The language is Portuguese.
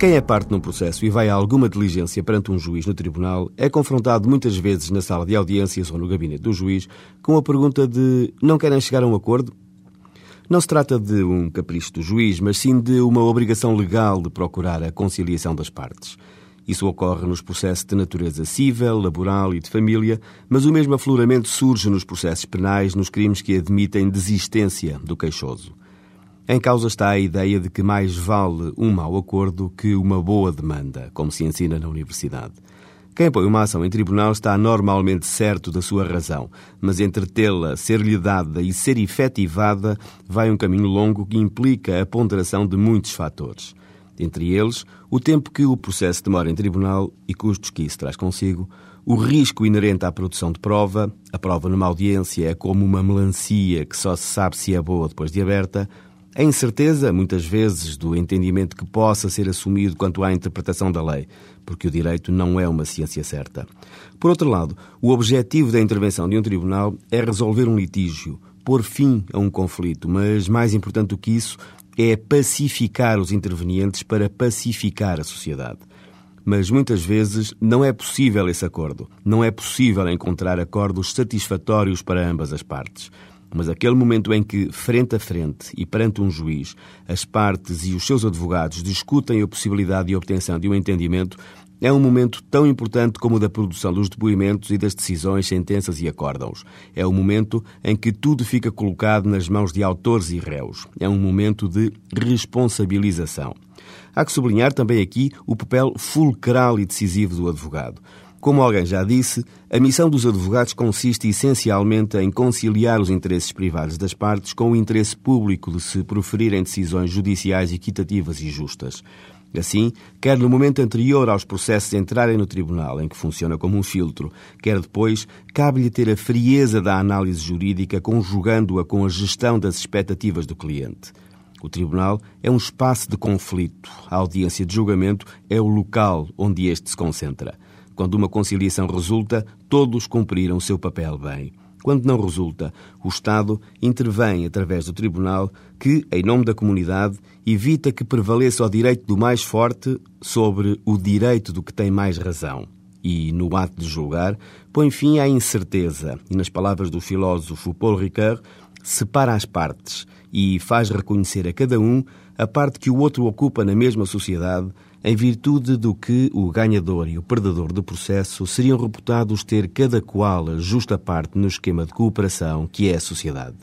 Quem é parte num processo e vai a alguma diligência perante um juiz no tribunal é confrontado muitas vezes na sala de audiências ou no gabinete do juiz com a pergunta de não querem chegar a um acordo? Não se trata de um capricho do juiz, mas sim de uma obrigação legal de procurar a conciliação das partes. Isso ocorre nos processos de natureza civil, laboral e de família, mas o mesmo afloramento surge nos processos penais, nos crimes que admitem desistência do queixoso. Em causa está a ideia de que mais vale um mau acordo que uma boa demanda, como se ensina na universidade. Quem põe uma ação em tribunal está normalmente certo da sua razão, mas entre tê-la, ser-lhe dada e ser efetivada vai um caminho longo que implica a ponderação de muitos fatores. Entre eles, o tempo que o processo demora em tribunal e custos que isso traz consigo, o risco inerente à produção de prova, a prova numa audiência é como uma melancia que só se sabe se é boa depois de aberta, a incerteza, muitas vezes, do entendimento que possa ser assumido quanto à interpretação da lei, porque o direito não é uma ciência certa. Por outro lado, o objetivo da intervenção de um tribunal é resolver um litígio, pôr fim a um conflito, mas mais importante do que isso é pacificar os intervenientes para pacificar a sociedade. Mas muitas vezes não é possível esse acordo. Não é possível encontrar acordos satisfatórios para ambas as partes. Mas aquele momento em que, frente a frente e perante um juiz, as partes e os seus advogados discutem a possibilidade de obtenção de um entendimento, é um momento tão importante como o da produção dos depoimentos e das decisões, sentenças e acórdãos. É o momento em que tudo fica colocado nas mãos de autores e réus. É um momento de responsabilização. Há que sublinhar também aqui o papel fulcral e decisivo do advogado. Como alguém já disse, a missão dos advogados consiste essencialmente em conciliar os interesses privados das partes com o interesse público de se proferirem decisões judiciais equitativas e justas. Assim, quer no momento anterior aos processos entrarem no tribunal, em que funciona como um filtro, quer depois, cabe-lhe ter a frieza da análise jurídica conjugando-a com a gestão das expectativas do cliente. O tribunal é um espaço de conflito. A audiência de julgamento é o local onde este se concentra. Quando uma conciliação resulta, todos cumpriram o seu papel bem. Quando não resulta, o Estado intervém através do Tribunal, que, em nome da comunidade, evita que prevaleça o direito do mais forte sobre o direito do que tem mais razão. E, no ato de julgar, põe fim à incerteza e, nas palavras do filósofo Paul Ricoeur, separa as partes e faz reconhecer a cada um a parte que o outro ocupa na mesma sociedade em virtude do que o ganhador e o perdedor do processo seriam reputados ter cada qual a justa parte no esquema de cooperação que é a sociedade.